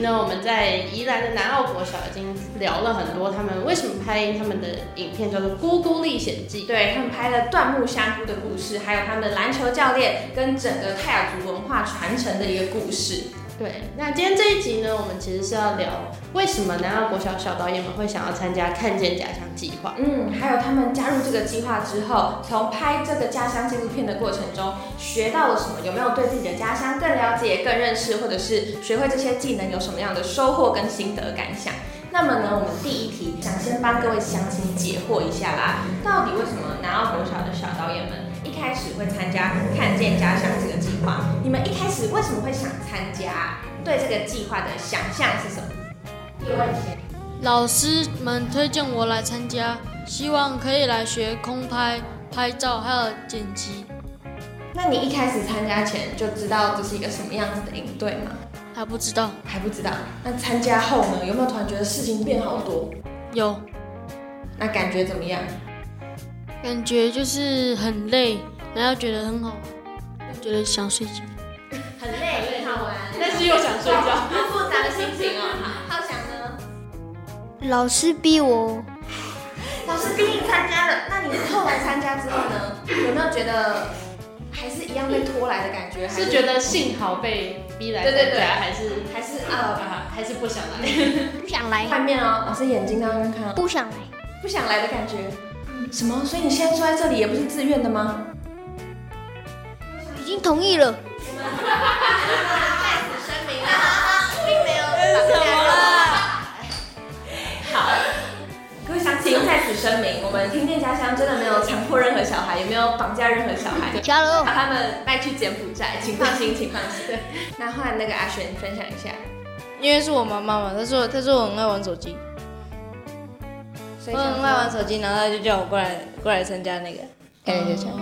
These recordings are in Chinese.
呢，我们在宜兰的南澳国小已经聊了很多他们为什么拍他们的影片，叫做《咕咕历险记》。对他们拍了断木香菇的故事，还有他们的篮球教练跟整个泰雅族文化传承的一个故事。对，那今天这一集呢，我们其实是要聊为什么南澳国小小导演们会想要参加看见家乡计划。嗯，还有他们加入这个计划之后，从拍这个家乡纪录片的过程中学到了什么？有没有对自己的家乡更了解、更认识，或者是学会这些技能有什么样的收获跟心得感想？那么呢，我们第一题想先帮各位乡亲解惑一下啦，到底为什么南澳国小的小导演们？一开始会参加看见家乡这个划，你们一开始为什么会想参加？对这个计划的想象是什么？老师们推荐我来参加，希望可以来学空拍、拍照还有剪辑。那你一开始参加前就知道这是一个什么样子的营队吗？还不知道，还不知道。那参加后呢？有没有突然觉得事情变好多？有。那感觉怎么样？感觉就是很累，然后觉得很好，又觉得想睡觉。很累，很好玩，但是又想睡觉，好复杂的心情哦。好，浩翔呢？老师逼我。老师逼你参加了，那你后来参加之后呢？有没有觉得还是一样被拖来的感觉？是觉得幸好被逼来？对对对，还是还是啊，还是不想来？不想来。换面哦，老师眼睛刚刚看，不想来，不想来的感觉。什么？所以你现在坐在这里也不是自愿的吗？已经同意了。在此声明啊，并没有。什么了？好，各位乡亲，在此声明，我们听见家乡真的没有强迫任何小孩，也没有绑架任何小孩，加油！把他们带去柬埔寨，请放心，请放心。那换那个阿璇分享一下，因为是我妈妈嘛，她说她说我很爱玩手机。我很爱玩手机，然后他就叫我过来过来参加那个看见家乡。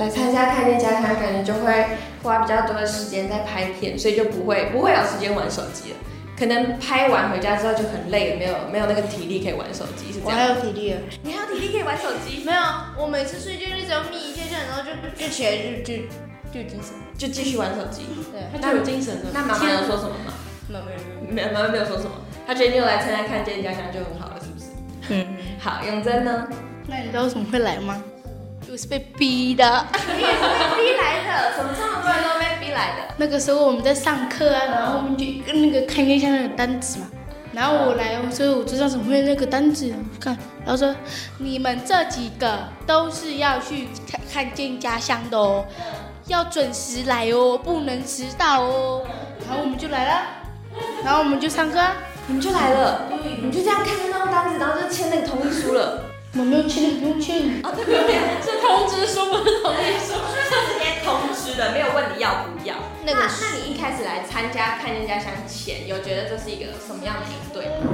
哦，来参加看见家乡，感觉就会花比较多的时间在拍片，所以就不会不会有时间玩手机了。可能拍完回家之后就很累，没有没有那个体力可以玩手机，是这样。我还有体力啊，你还有体力可以玩手机？没有，我每次睡觉就只要眯一下下，然后就就起来就就就精神，就继续玩手机。对，他就有精神了。那妈妈有说什么吗？没有没有没有，妈妈 没有说什么。他决定来参加看见家乡就很好了。是不是嗯，好，永贞呢？那你知道为什么会来吗？就是被逼的。你也是被逼来的？怎么这么多人都被逼来的？那个时候我们在上课啊，然后我们就跟那个看一下那个单子嘛，然后我来，所以我知道怎么会那个单子看，然后说你们这几个都是要去看看见家乡的哦，要准时来哦，不能迟到哦。然后我们就来了，然后我们就上课。你们就来了，你就这样看着那张单子，然后就签那个同意书了。我没有签，不用签。哦，对对对，是通知书，不是同意书，是直接通知的，没有问你要不要。那个，那你一开始来参加看见家乡前，有觉得这是一个什么样的营队吗？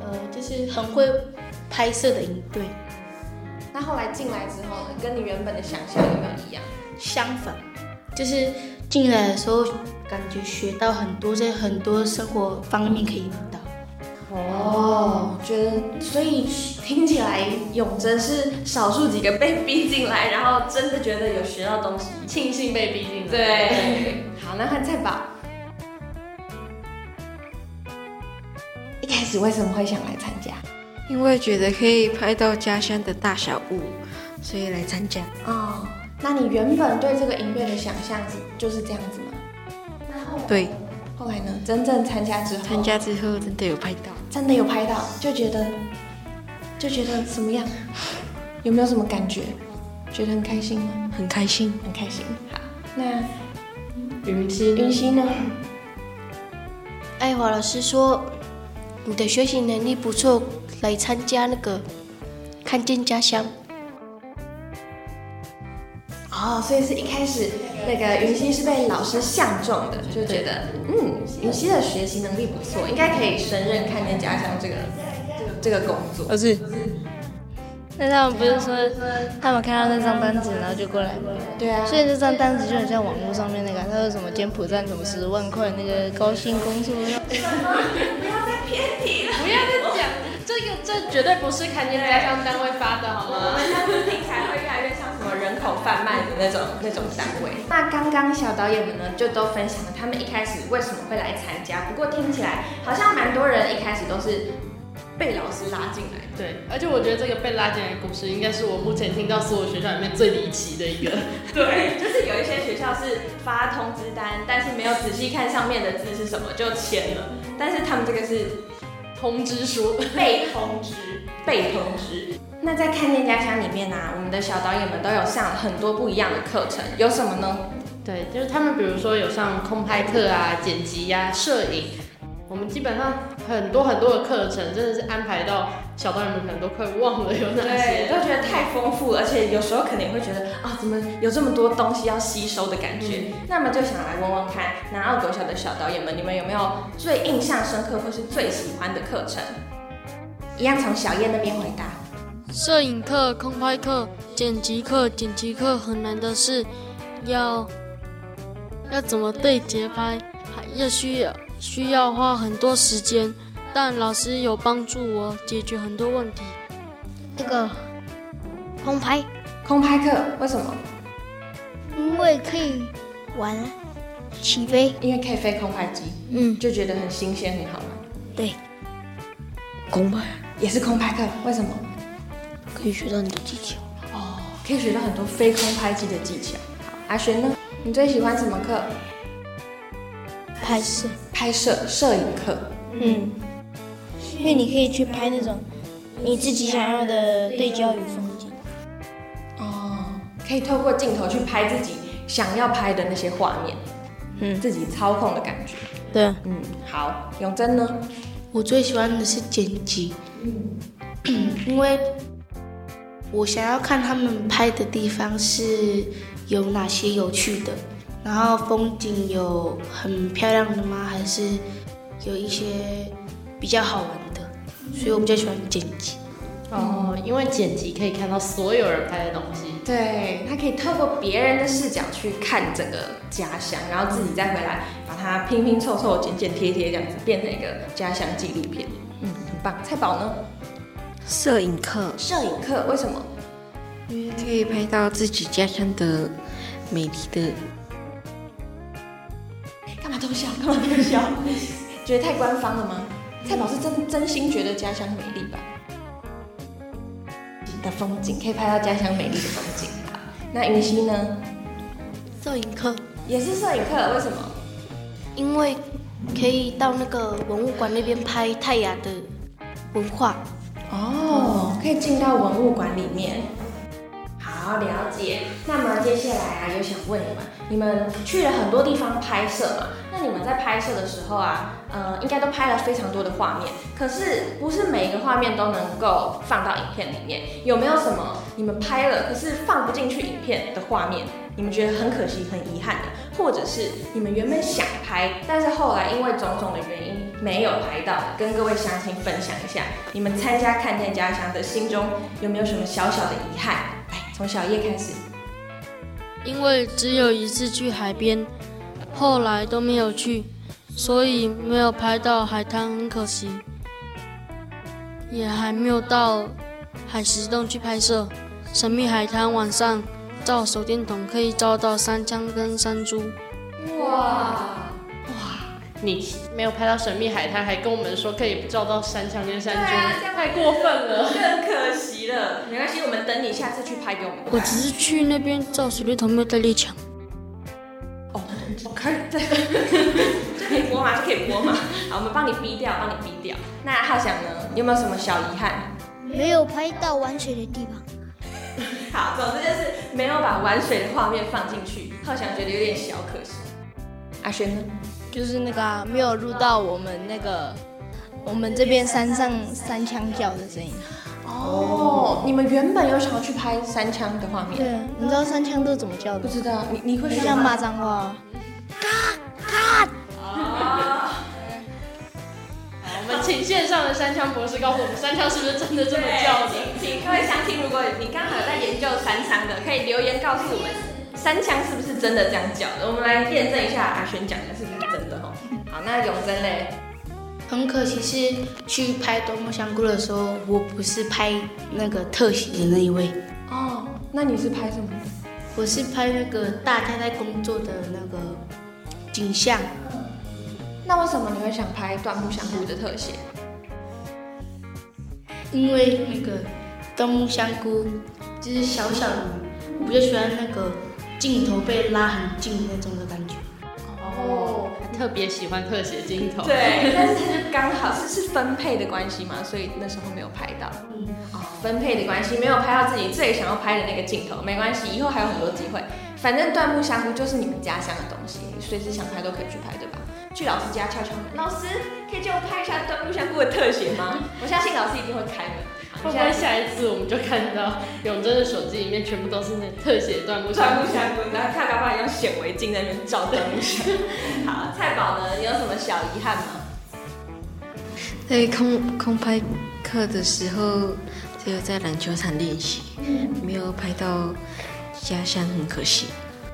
呃，就是很会拍摄的营队。那后来进来之后呢，跟你原本的想象有没有一样？相反，就是进来的时候。感觉学到很多，在很多生活方面可以。哦，觉得所以听起来永贞是少数几个被逼进来，然后真的觉得有学到东西，庆幸被逼进来。对，好，那换菜宝。一开始为什么会想来参加？因为觉得可以拍到家乡的大小物，所以来参加。哦，那你原本对这个音乐的想象是就是这样子吗？对，后来呢？真正参加之后，参加之后真的有拍到，真的有拍到，就觉得就觉得怎么样？有没有什么感觉？觉得很开心吗？很开心，很开心。好，那云溪，云溪呢？爱华老师说你的学习能力不错，来参加那个看见家乡。哦，所以是一开始那个云溪是被老师相中的，就觉得嗯，云溪的学习能力不错，应该可以胜任看见家乡这个这个工作？而是。那他们不是说他们看到那张单子，然后就过来吗？对啊，所以这张单子就很像网络上面那个，他说什么柬埔寨什么十万块那个高薪工作，不要再偏题了。不要再讲这个，这绝对不是看见家乡单位发的好我吗？们下次听起来会越来越人口贩卖的那种那种单位。那刚刚小导演们呢，就都分享了他们一开始为什么会来参加。不过听起来好像蛮多人一开始都是被老师拉进来。对，而且我觉得这个被拉进来的故事，应该是我目前听到所有学校里面最离奇的一个。对，就是有一些学校是发通知单，但是没有仔细看上面的字是什么就签了，但是他们这个是通知书，被通知，被通知。那在看见家乡里面呢、我们的小导演们都有上很多不一样的课程，有什么呢？对，就是他们比如说有上空拍课啊、剪辑呀、摄影，我们基本上很多很多的课程，真的是安排到小导演们可能都快忘了有哪对，些。都觉得太丰富了，而且有时候可能也会觉得啊，怎么有这么多东西要吸收的感觉？那么就想来问问看，南澳国小的小导演们，你们有没有最印象深刻或是最喜欢的课程？一样从小燕那边回答。摄影课、空拍课、剪辑课，剪辑课很难的是要要怎么对节拍，还要需要需要花很多时间，但老师有帮助我解决很多问题。这个空拍，空拍课为什么？因为可以玩起飞，因为可以飞空拍机，嗯，就觉得很新鲜，很好玩。对，空拍也是空拍课，为什么？可以学到你的技巧。哦，可以学到很多飞空拍机的技巧。阿璇呢？你最喜欢什么课？拍摄，拍摄摄影课。嗯，因为你可以去拍那种你自己想要的对焦与风景。哦，可以透过镜头去拍自己想要拍的那些画面，嗯自己操控的感觉。对，嗯，好，永贞呢？我最喜欢的是剪辑，因为我想要看他们拍的地方是有哪些有趣的，然后风景有很漂亮的吗？还是有一些比较好玩的？所以我比较喜欢剪辑。哦，因为剪辑可以看到所有人拍的东西。对，他可以透过别人的视角去看整个家乡，然后自己再回来把它拼拼凑凑、剪剪贴贴，这样子变成一个家乡纪录片。嗯，很棒。菜宝呢？摄影课，摄影课为什么？因为可以拍到自己家乡的美丽的。干嘛偷笑？干嘛偷笑？觉得太官方了吗？蔡宝是真真心觉得家乡美丽吧？的风景可以拍到家乡美丽的风景。好，那云溪呢？摄影课，也是摄影课，为什么？因为可以到那个文物馆那边拍泰雅的文化。可以进到文物馆里面。好，了解。那么接下来啊，有想问你们，你们去了很多地方拍摄嘛？那你们在拍摄的时候啊，呃，应该都拍了非常多的画面。可是不是每一个画面都能够放到影片里面。有没有什么你们拍了，可是放不进去影片的画面？你们觉得很可惜、很遗憾的，或者是你们原本想拍，但是后来因为种种的原因没有拍到的，跟各位乡亲分享一下，你们参加看见家乡的心中有没有什么小小的遗憾？来，从小叶开始。因为只有一次去海边，后来都没有去，所以没有拍到海滩，很可惜。也还没有到海石洞去拍摄神秘海滩，晚上照手电筒可以照到三枪跟山猪。哇，你没有拍到神秘海滩，还跟我们说可以照到山墙跟山对啊这样猪，太过分了。更可惜了。没关系，我们等你下次去拍给我们看。我只是去那边照手电筒，没有带猎枪。哦，可以，对，这可以播吗？这可以播吗？好，我们帮你逼掉，帮你逼掉。那浩翔呢？有没有什么小遗憾？没有拍到玩水的地方。好，总之就是没有把玩水的画面放进去，浩翔觉得有点小可惜。阿轩呢？就是那个、啊、没有录到我们那个我们这边山上三枪叫的声音。哦，你们原本有想要去拍三枪的画面？对，你知道三枪都怎么叫的？不知道，你你会像骂脏话。好我们请请线上的三枪博士告诉我们，三枪是不是真的这么叫的？请请各位乡亲，如果你刚好在研究三枪的，可以留言告诉我们，三枪是不是真的这样叫的？我们来验证一下阿轩讲的是不是。好，那永贞嘞，很可惜是去拍《多么香菇》的时候，我不是拍那个特写的那一位，哦，那你是拍什么？我是拍那个大家在工作的那个景象。那为什么你会想拍断木香菇的特写？因为那个东木香菇就是小小的，我比较喜欢那个镜头被拉很近那种的感觉。哦，特别喜欢特写镜头。对，但是它就刚好是是分配的关系嘛，所以那时候没有拍到。嗯，哦，分配的关系没有拍到自己最想要拍的那个镜头，没关系，以后还有很多机会。反正断木香菇就是你们家乡的东西，你随时想拍都可以去拍，对吧？去老师家敲敲门，老师可以借我拍一下椴木香菇的特写吗？我相信老师一定会开门。会不会下一次我们就看到永贞的手机里面全部都是那特写断木断香木香菇，然后看搞不好用显微镜在那边照断木香。好，菜宝呢，你有什么小遗憾吗？在空空拍课的时候，只有在篮球场练习，没有拍到家乡，很可惜。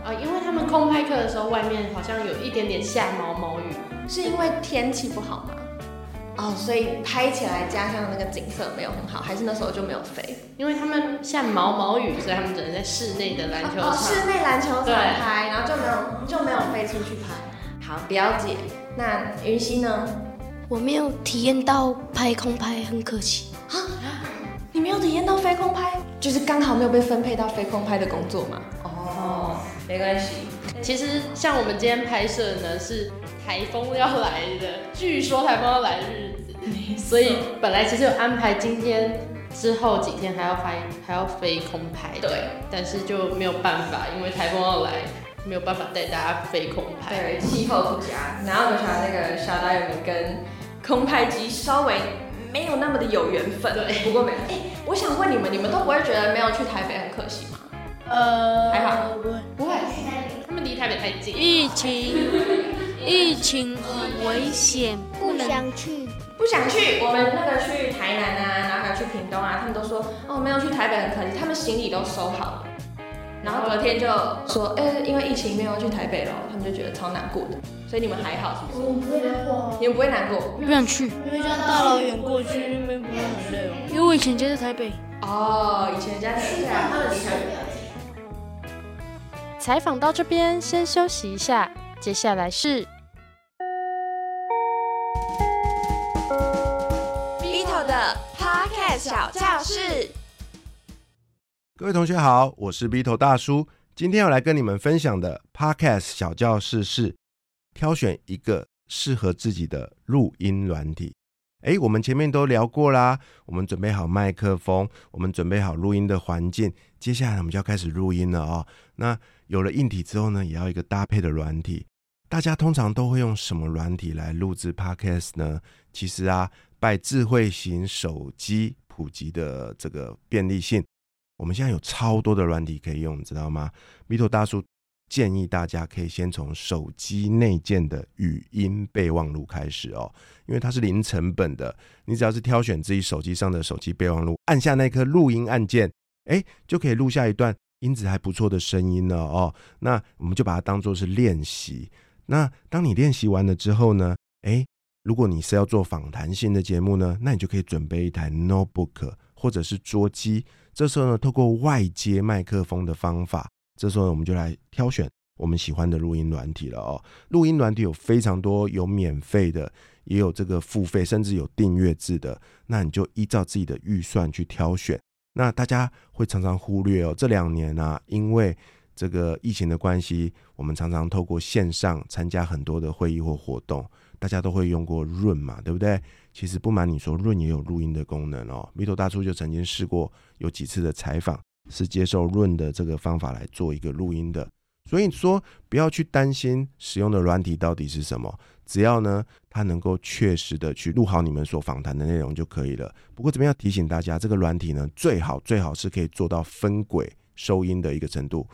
啊，因为他们空拍课的时候，外面好像有一点点下毛毛雨。是因为天气不好吗？哦，所以拍起来家乡的那个景色没有很好，还是那时候就没有飞？因为他们下毛毛雨，所以他们只能在室内的篮球场。哦，室内篮球场拍，然后就没有就没有飞出去拍。好，表姐。那云溪呢？我没有体验到拍空拍，很可惜。啊你没有体验到飞空拍，就是刚好没有被分配到飞空拍的工作嘛？哦，没关系。其实像我们今天拍摄呢，是台风要来的，据说台风要来日子，所以本来其实有安排今天之后几天还要飞还要飞空拍，对，但是就没有办法，因为台风要来，没有办法带大家飞空拍。对，气候不佳，然后我想那个小导演们跟空拍机稍微没有那么的有缘分。对不过没有。哎、我想问你们，你们都不会觉得没有去台北很可惜吗？呃，还好不会。不会。他们离台北太近，疫情，疫情很危险，不想去，不想去，我们那个去台南啊，然后还有去屏东啊，他们都说哦没有去台北很可惜，他们行李都收好了，然后隔天就说，哎、因为疫情没有去台北了，他们就觉得超难过的，所以你们还好是不是？我不会难过，你们不会难过不想去，因为这样大老远过去，那边不会很累哦。因为我以前家在台北。哦？以前家里对啊，他们离台北比较近。采访到这边，先休息一下，接下来是小教室。各位同学好，我是 B 头大叔。今天要来跟你们分享的 Podcast 小教室是挑选一个适合自己的录音软体。诶，我们前面都聊过啦，我们准备好麦克风，我们准备好录音的环境，接下来我们就要开始录音了哦。那有了硬体之后呢，也要一个搭配的软体。大家通常都会用什么软体来录制 Podcast 呢？其实啊，拜智慧型手机普及的这个便利性，我们现在有超多的软体可以用，你知道吗？米头大叔建议大家可以先从手机内建的语音备忘录开始哦，因为它是零成本的，你只要是挑选自己手机上的手机备忘录，按下那颗录音按键，哎，就可以录下一段音质还不错的声音了哦。那我们就把它当做是练习。那当你练习完了之后呢，哎，如果你是要做访谈性的节目呢，那你就可以准备一台 notebook 或者是桌机。这时候呢，透过外接麦克风的方法，这时候我们就来挑选我们喜欢的录音软体了哦。录音软体有非常多，有免费的，也有这个付费，甚至有订阅制的。那你就依照自己的预算去挑选。那大家会常常忽略哦，这两年啊，因为这个疫情的关系，我们常常透过线上参加很多的会议或活动，大家都会用过润嘛，对不对？其实不瞒你说，润也有录音的功能哦。米头大叔就曾经试过有几次的采访，是接受润的这个方法来做一个录音的。所以说，不要去担心使用的软体到底是什么，只要呢它能够确实的去录好你们所访谈的内容就可以了。不过这边要提醒大家，这个软体呢最好最好是可以做到分轨收音的一个程度。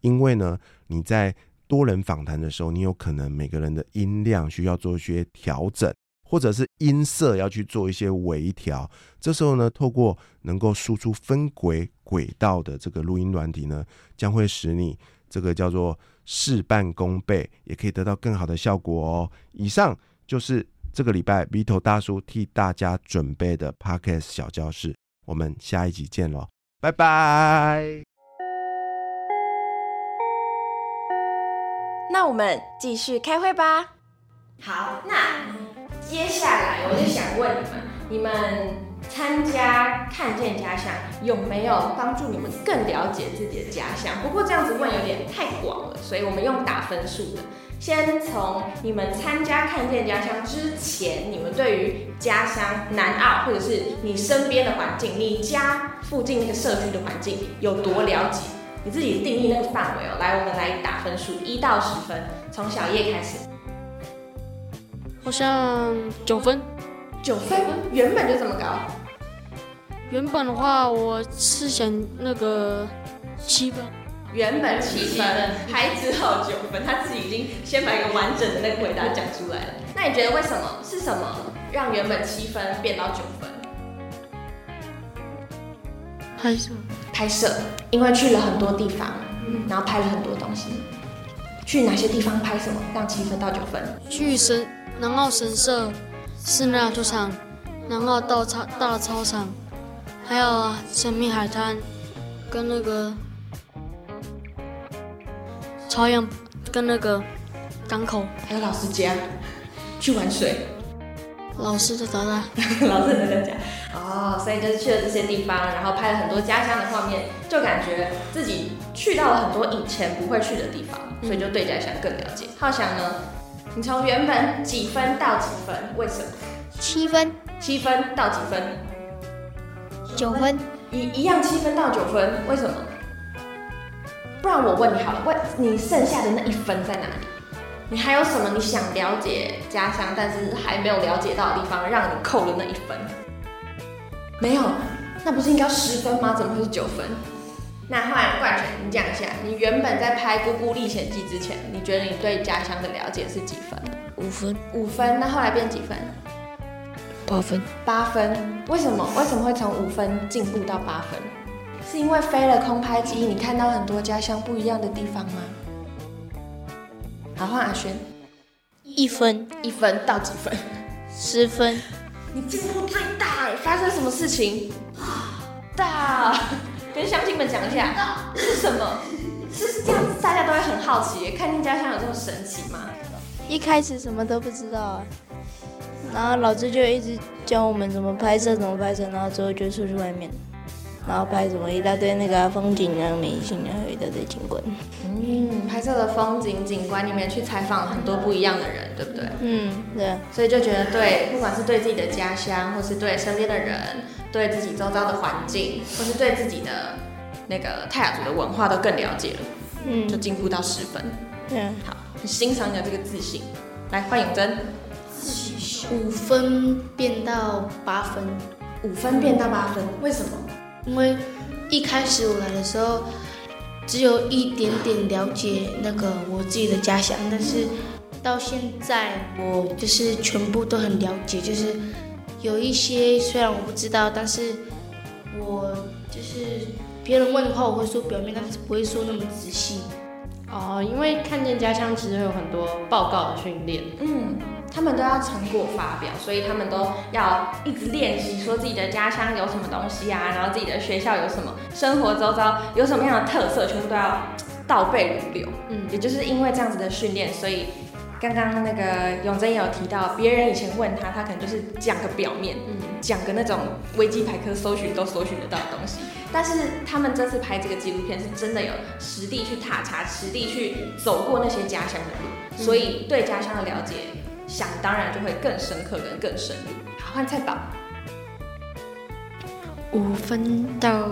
因为呢，你在多人访谈的时候，你有可能每个人的音量需要做一些调整，或者是音色要去做一些微调。这时候呢，透过能够输出分轨轨道的这个录音软体呢，将会使你这个叫做事半功倍，也可以得到更好的效果哦。以上就是这个礼拜 Vito 大叔替大家准备的 Podcast 小教室，我们下一集见喽，拜拜。那我们继续开会吧。好，那接下来我就想问你们，你们参加看见家乡有没有帮助你们更了解自己的家乡？不过这样子问有点太广了，所以我们用打分数的。先从你们参加看见家乡之前，你们对于家乡南澳或者是你身边的环境，你家附近那个社区的环境有多了解？你自己定义那个范围哦。来，我们来打分数，一到十分，从小叶开始。好像九分，九分，原本就这么高。原本的话，我是想那个七分。原本七分，还之后九分，他自己已经先把一个完整的那个回答讲出来了。那你觉得为什么？是什么让原本七分变到九分？拍摄，拍摄，因为去了很多地方，然后拍了很多东西。去哪些地方拍什么，让七分到九分？去神南澳神社、室内足球场、南澳大操大操场，还有神秘海滩，跟那个。朝阳跟那个港口，还有老师家去玩水，老师的家 家，老师的家哦，所以就是去了这些地方，然后拍了很多家乡的画面，就感觉自己去到了很多以前不会去的地方，所以就对家乡更了解。浩翔呢，你从原本几分到几分？为什么？七分，七分到几分？九分，一一样七分到九分，为什么？不然我问你好了，问你剩下的那一分在哪里？你还有什么你想了解家乡，但是还没有了解到的地方，让你扣了那一分？没有，那不是应该十分吗？怎么会是九分？那后来冠权，你讲一下，你原本在拍《姑姑历险记》之前，你觉得你对家乡的了解是几分？五分。五分，那后来变几分？八分。八分，为什么？为什么会从五分进步到八分？是因为飞了空拍机，你看到很多家乡不一样的地方吗？好，换阿轩，一分，一分到几分？十分。你进步最大哎！发生什么事情？大，跟乡亲们讲一下，是什么？是这样子，大家都会很好奇，看见家乡有这么神奇吗？一开始什么都不知道啊，然后老师就一直教我们怎么拍摄，怎么拍摄，然后之后就出去外面。然后拍什么一大堆那个风景啊、美景啊，一大堆景观。嗯，拍摄的风景景观里面去采访很多不一样的人，对不对？嗯，对。所以就觉得对，不管是对自己的家乡，或是对身边的人，对自己周遭的环境，或是对自己的那个泰雅族的文化都更了解了。嗯，就进步到十分。嗯，好，很欣赏你的这个自信。来，欢迎真。五分变到八分，五分变到八分，为什么？因为一开始我来的时候，只有一点点了解那个我自己的家乡，但是到现在我就是全部都很了解，就是有一些虽然我不知道，但是我就是别人问的话我会说表面，但是不会说那么仔细。哦，因为看见家乡其实有很多报告的训练，嗯。他们都要成果发表，所以他们都要一直练习，说自己的家乡有什么东西啊，然后自己的学校有什么，生活周遭有什么样的特色，全部都要倒背如流。嗯，也就是因为这样子的训练，所以刚刚那个永贞也有提到，别人以前问他，他可能就是讲个表面，嗯，讲个那种维基百科搜寻都搜寻得到的东西。但是他们这次拍这个纪录片，是真的有实地去踏查，实地去走过那些家乡的路，所以对家乡的了解。想当然就会更深刻跟更深入。好，换菜宝，五分到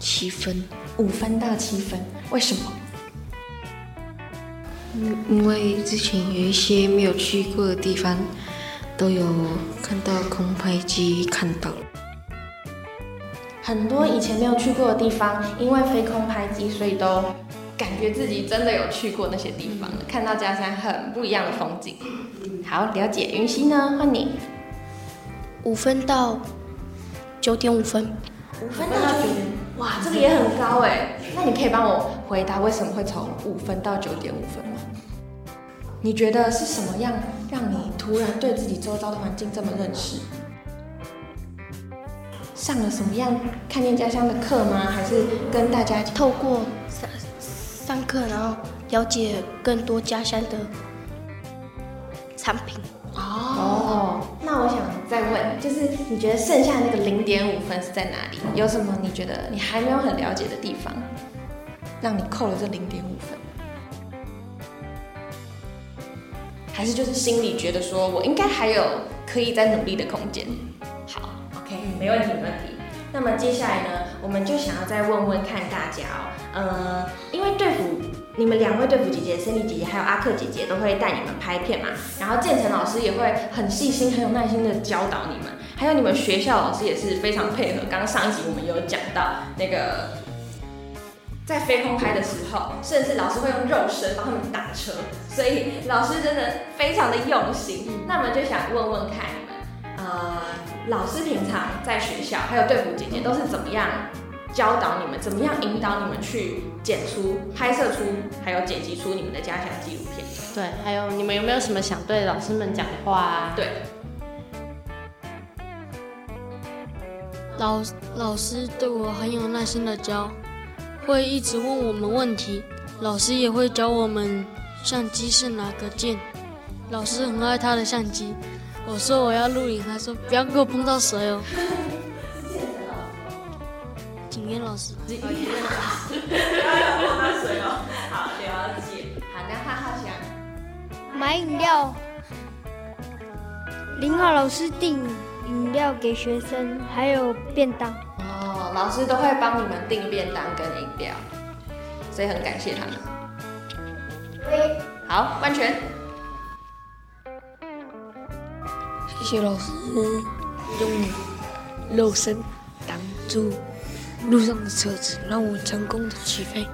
七分，五分到七分，为什么？因因为之前有一些没有去过的地方，都有看到空拍机看到了。很多以前没有去过的地方，因为飞空拍机，所以都感觉自己真的有去过那些地方了，看到家乡很不一样的风景。好，了解。云溪呢？换你。五分到九点五分。五分到九点，哇，这个也很高哎。那你可以帮我回答为什么会从五分到九点五分吗？你觉得是什么样让你突然对自己周遭的环境这么认识？上了什么样看见家乡的课吗？还是跟大家透过上上课，然后了解更多家乡的产品？哦，那我想再问，就是你觉得剩下那个零点五分是在哪里？有什么你觉得你还没有很了解的地方，让你扣了这零点五分？还是就是心里觉得说我应该还有可以再努力的空间？好，OK，没问题，没问题。那么接下来呢，我们就想要再问问看大家哦，呃，因为队服你们两位队服姐姐、森丽姐姐还有阿克姐姐都会带你们拍片嘛，然后建成老师也会很细心、很有耐心的教导你们，还有你们学校老师也是非常配合。刚刚上一集我们有讲到那个在飞空拍的时候，甚至老师会用肉身帮他们打车，所以老师真的非常的用心。那么就想问问看你们，呃，老师平常在学校还有队服姐姐都是怎么样？教导你们怎么样引导你们去剪出、拍摄出，还有剪辑出你们的家乡纪录片。对，还有你们有没有什么想对老师们讲的话啊？对，老老师对我很有耐心的教，会一直问我们问题。老师也会教我们相机是哪个键。老师很爱他的相机。我说我要录影，他说不要给我碰到水哦。景嫣老师，景嫣老师，要碰到水哦。好，了解。好，那哈哈想买饮料，林浩老师订饮料给学生，还有便当。哦，老师都会帮你们订便当跟饮料，所以很感谢他们。好，万全。谢谢老师用肉身挡住。路上的车子让我成功的起飞。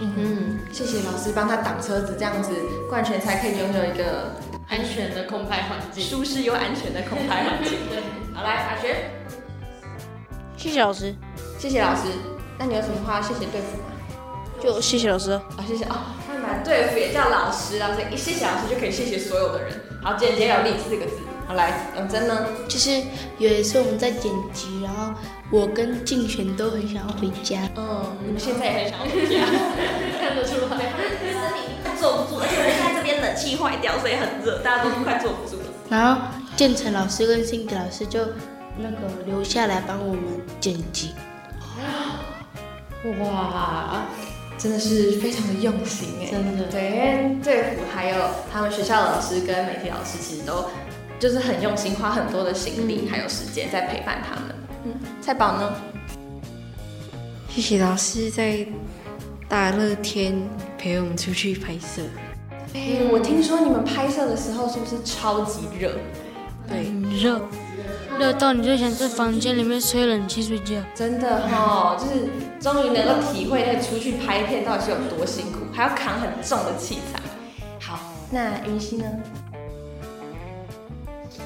嗯，谢谢老师帮他挡车子，这样子冠全才可以拥有一个安全的空拍环境，舒适又安全的空拍环境。对，好来，阿学，谢谢老师，谢谢老师。那你有什么话要谢谢队服吗？就谢谢老师。啊，谢谢哦。他蛮队服也叫老师啊，所以一谢谢老师就可以谢谢所有的人。好，简洁有力四个字。好来，永贞呢？就是有一次我们在剪辑，然后。我跟静璇都很想要回家。嗯，你们现在也很想要回家，看得出来。身体快坐不住，而且我们现在这边冷气坏掉，所以很热，大家都快坐不住了。然后建成老师跟辛迪老师就那个留下来帮我们剪辑。哇，真的是非常的用心哎，真的。对，因为队服还有他们学校老师跟媒体老师，其实都就是很用心，花很多的心力还有时间在陪伴他们。嗯，菜宝呢？谢谢老师在大热天陪我们出去拍摄。哎，我听说你们拍摄的时候是不是超级热？对，热，热到你就想在房间里面吹冷气睡觉。真的哈，就是终于能够体会那个出去拍片到底是有多辛苦，还要扛很重的器材。好，那云溪呢？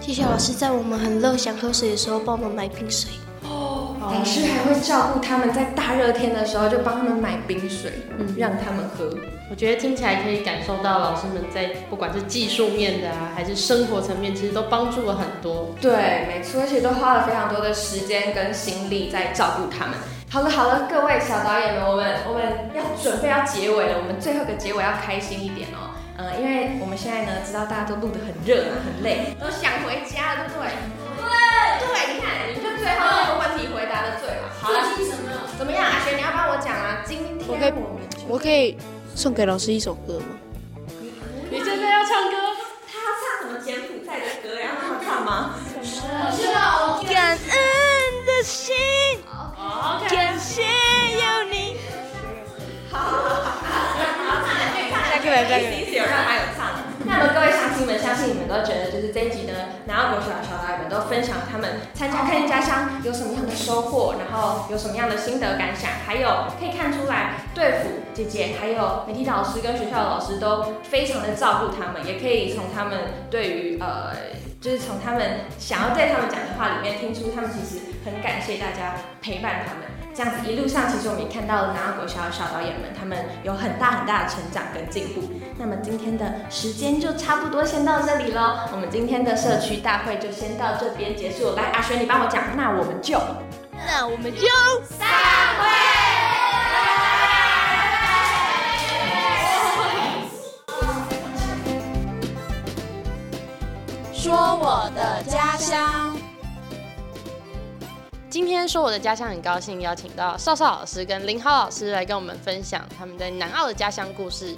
谢谢老师在我们很热想喝水的时候帮我们买冰水。哦老师还会照顾他们，在大热天的时候就帮他们买冰水，嗯，让他们喝。我觉得听起来可以感受到老师们在不管是技术面的啊，还是生活层面，其实都帮助了很多。对，没错，而且都花了非常多的时间跟心力在照顾他们。好了好了，各位小导演们，我们我们要准备要结尾了，我们最后的结尾要开心一点哦。嗯，因为我们现在呢，知道大家都录得很热啊，很累，都想回家了，对不对？对，对，你看，你就最后那个问题回答的最好。好了，怎么样？阿雪，你要帮我讲啊？今天我可以，我可以送给老师一首歌吗？你真的要唱歌？他要唱什么柬埔寨的歌呀？他唱吗？感恩的心，感谢有你。好好好好，好，唱来可以那么各位乡亲们，相信你们都觉得，就是这一集呢，南澳国小小导演们都分享他们参加看见家乡有什么样的收获，然后有什么样的心得感想，还有可以看出来队辅姐姐还有媒体老师跟学校的老师都非常的照顾他们，也可以从他们对于呃，就是从他们想要对他们讲的话里面听出他们其实很感谢大家陪伴他们。这样子一路上，其实我们也看到了南澳国小的小导演们，他们有很大很大的成长跟进步。那么今天的时间就差不多先到这里喽，我们今天的社区大会就先到这边结束。来，阿轩你帮我讲，那我们就，那我们就今天说我的家乡，很高兴邀请到邵邵老师跟林浩老师来跟我们分享他们在南澳的家乡故事。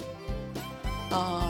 呃，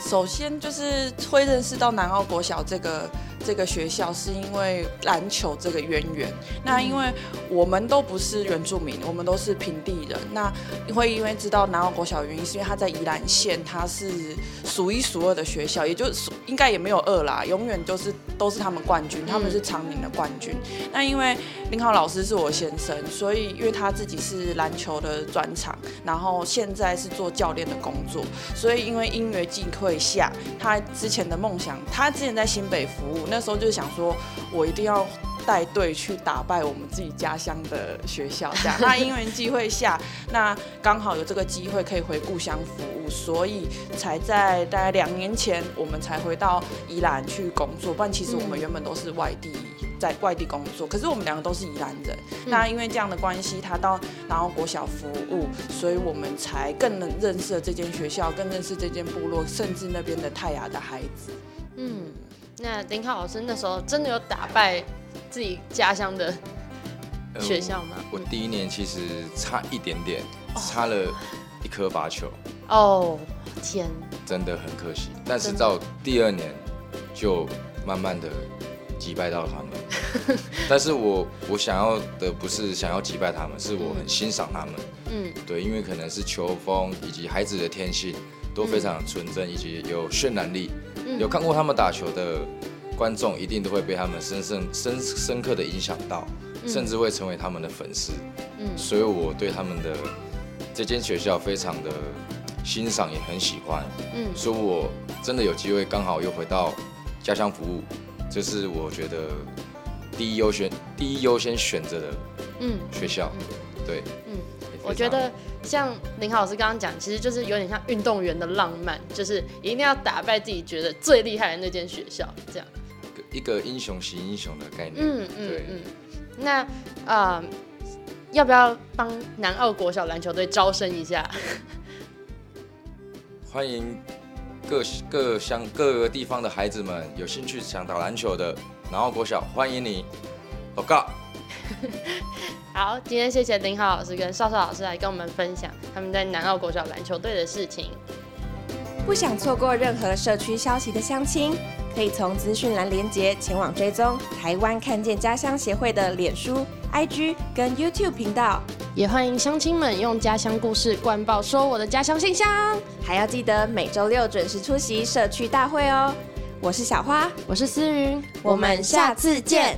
首先就是会认识到南澳国小这个这个学校，是因为篮球这个渊源。那因为我们都不是原住民，我们都是平地人。那会因为知道南澳国小的原因，是因为它在宜兰县，它是数一数二的学校，也就是应该也没有二啦，永远就是都是他们冠军，他们是常年的冠军。那因为林浩老师是我先生，所以因为他自己是篮球的专长，然后现在是做教练的工作，所以因为因缘际会下，他之前的梦想，他之前在新北服务，那时候就想说，我一定要带队去打败我们自己家乡的学校，这样。那因缘际会下，那刚好有这个机会可以回故乡服务，所以才在大概两年前，我们才回到宜兰去工作。不然其实我们原本都是外地。在外地工作，可是我们两个都是宜兰人。那因为这样的关系，他到然后国小服务，所以我们才更能认识了这间学校，更认识这间部落，甚至那边的泰雅的孩子。嗯，那林浩老师那时候真的有打败自己家乡的学校吗？我第一年其实差一点点，差了一颗罚球。哦，天，真的很可惜。但是到第二年就慢慢的。击败到他们，但是我我想要的不是想要击败他们，是我很欣赏他们。嗯，对，因为可能是球风以及孩子的天性都非常纯真，以及有渲染力。有看过他们打球的观众，一定都会被他们深深深深刻的影响到，甚至会成为他们的粉丝。嗯，所以我对他们的这间学校非常的欣赏，也很喜欢。嗯，所以我真的有机会刚好又回到家乡服务。这是我觉得第一优先、第一优先选择的嗯。学校，对，嗯，我觉得像林老师刚刚讲，其实就是有点像运动员的浪漫，就是一定要打败自己觉得最厉害的那间学校，这样一个英雄型英雄的概念，嗯嗯嗯。那啊，要不要帮南澳国小篮球队招生一下？欢迎。各各乡各个地方的孩子们有兴趣想打篮球的，南澳国小欢迎你，我告。好，今天谢谢林浩老师跟少少老师来跟我们分享他们在南澳国小篮球队的事情。不想错过任何社区消息的乡亲，可以从资讯栏连接前往追踪台湾看见家乡协会的脸书、IG 跟 YouTube 频道。也欢迎乡亲们用家乡故事灌爆说我的家乡信箱，还要记得每周六准时出席社区大会哦。我是小花，我是思云，我们下次见。